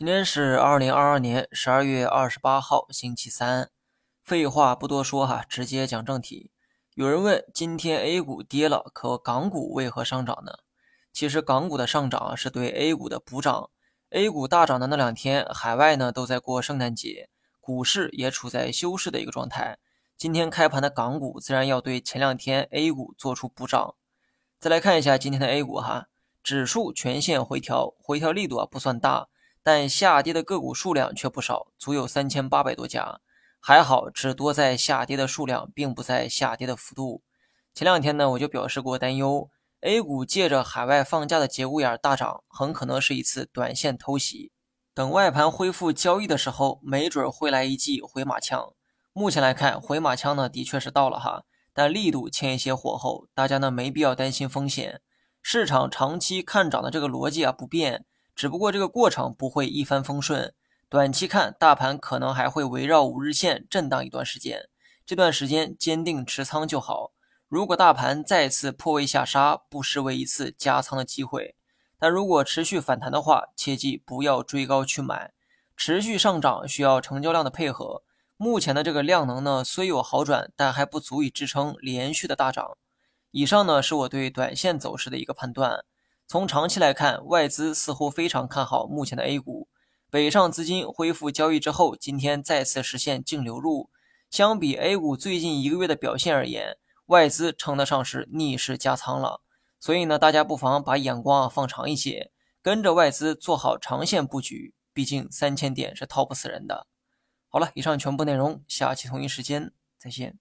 今天是二零二二年十二月二十八号，星期三。废话不多说哈，直接讲正题。有人问，今天 A 股跌了，可港股为何上涨呢？其实港股的上涨是对 A 股的补涨。A 股大涨的那两天，海外呢都在过圣诞节，股市也处在休市的一个状态。今天开盘的港股自然要对前两天 A 股做出补涨。再来看一下今天的 A 股哈，指数全线回调，回调力度啊不算大。但下跌的个股数量却不少，足有三千八百多家。还好，只多在下跌的数量，并不在下跌的幅度。前两天呢，我就表示过担忧，A 股借着海外放假的节骨眼大涨，很可能是一次短线偷袭。等外盘恢复交易的时候，没准会来一记回马枪。目前来看，回马枪呢的确是到了哈，但力度欠一些火候，大家呢没必要担心风险。市场长期看涨的这个逻辑啊不变。只不过这个过程不会一帆风顺，短期看大盘可能还会围绕五日线震荡一段时间，这段时间坚定持仓就好。如果大盘再次破位下杀，不失为一次加仓的机会。但如果持续反弹的话，切记不要追高去买。持续上涨需要成交量的配合，目前的这个量能呢虽有好转，但还不足以支撑连续的大涨。以上呢是我对短线走势的一个判断。从长期来看，外资似乎非常看好目前的 A 股。北上资金恢复交易之后，今天再次实现净流入。相比 A 股最近一个月的表现而言，外资称得上是逆势加仓了。所以呢，大家不妨把眼光放长一些，跟着外资做好长线布局。毕竟三千点是套不死人的。好了，以上全部内容，下期同一时间再见。